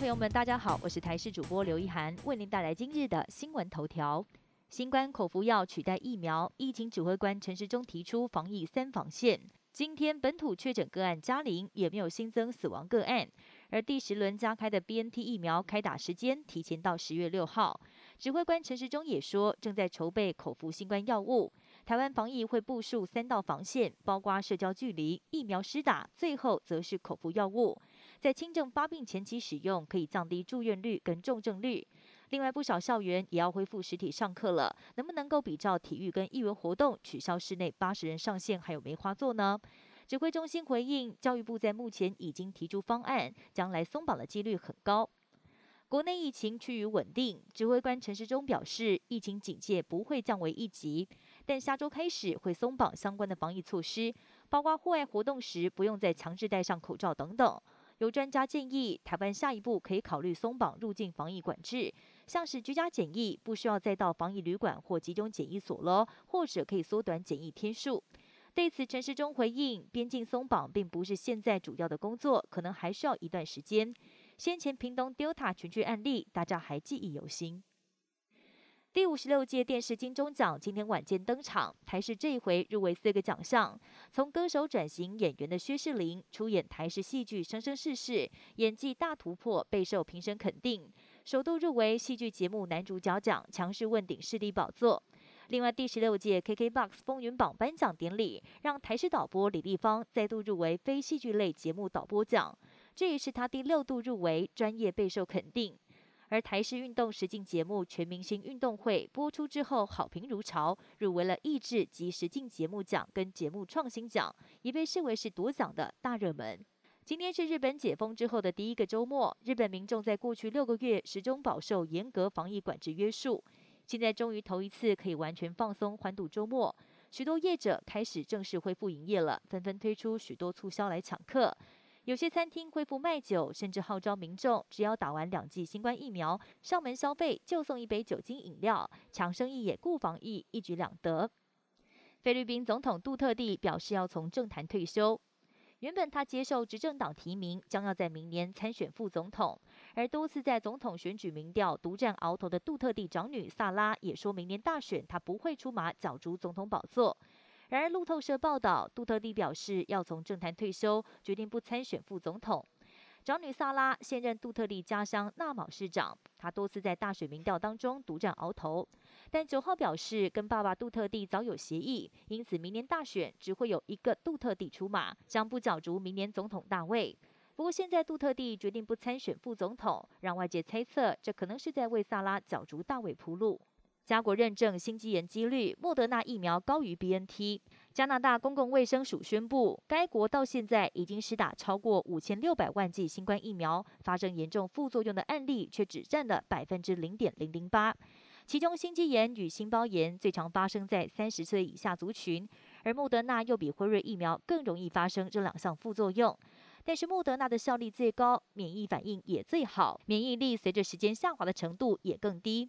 朋友们，大家好，我是台视主播刘一涵，为您带来今日的新闻头条。新冠口服药取代疫苗，疫情指挥官陈时中提出防疫三防线。今天本土确诊个案加零，也没有新增死亡个案。而第十轮加开的 BNT 疫苗开打时间提前到十月六号。指挥官陈时中也说，正在筹备口服新冠药物。台湾防疫会部署三道防线，包括社交距离、疫苗施打，最后则是口服药物。在轻症发病前期使用，可以降低住院率跟重症率。另外，不少校园也要恢复实体上课了，能不能够比照体育跟艺文活动，取消室内八十人上限，还有梅花座呢？指挥中心回应，教育部在目前已经提出方案，将来松绑的几率很高。国内疫情趋于稳定，指挥官陈时中表示，疫情警戒不会降为一级，但下周开始会松绑相关的防疫措施，包括户外活动时不用再强制戴上口罩等等。有专家建议，台湾下一步可以考虑松绑入境防疫管制，像是居家检疫不需要再到防疫旅馆或集中检疫所了，或者可以缩短检疫天数。对此，陈时中回应：边境松绑并不是现在主要的工作，可能还需要一段时间。先前屏东 Delta 群聚案例，大家还记忆犹新。第五十六届电视金钟奖今天晚间登场，台视这一回入围四个奖项，从歌手转型演员的薛仕凌出演台视戏剧《生生世世》，演技大突破，备受评审肯定，首度入围戏剧节目男主角奖，强势问鼎视帝宝座。另外，第十六届 KKBOX 风云榜颁奖典礼，让台视导播李立芳再度入围非戏剧类节目导播奖，这也是他第六度入围，专业备受肯定。而台式运动实境节目《全明星运动会》播出之后，好评如潮，入围了益智及实境节目奖跟节目创新奖，也被视为是夺奖的大热门。今天是日本解封之后的第一个周末，日本民众在过去六个月始终饱受严格防疫管制约束。现在终于头一次可以完全放松欢度周末，许多业者开始正式恢复营业了，纷纷推出许多促销来抢客。有些餐厅恢复卖酒，甚至号召民众只要打完两剂新冠疫苗，上门消费就送一杯酒精饮料，抢生意也顾防疫，一举两得。菲律宾总统杜特地表示要从政坛退休。原本他接受执政党提名，将要在明年参选副总统。而多次在总统选举民调独占鳌头的杜特地长女萨拉，也说明年大选他不会出马角逐总统宝座。然而路透社报道，杜特地表示要从政坛退休，决定不参选副总统。长女萨拉现任杜特地家乡纳卯市长，她多次在大选民调当中独占鳌头，但九号表示跟爸爸杜特地早有协议，因此明年大选只会有一个杜特地出马，将不角逐明年总统大位。不过现在杜特地决定不参选副总统，让外界猜测这可能是在为萨拉角逐大位铺路。加国认证心肌炎几率，莫德纳疫苗高于 BNT。加拿大公共卫生署宣布，该国到现在已经施打超过五千六百万剂新冠疫苗，发生严重副作用的案例却只占了百分之零点零零八。其中，心肌炎与心包炎最常发生在三十岁以下族群，而莫德纳又比辉瑞疫苗更容易发生这两项副作用。但是莫德纳的效力最高，免疫反应也最好，免疫力随着时间下滑的程度也更低。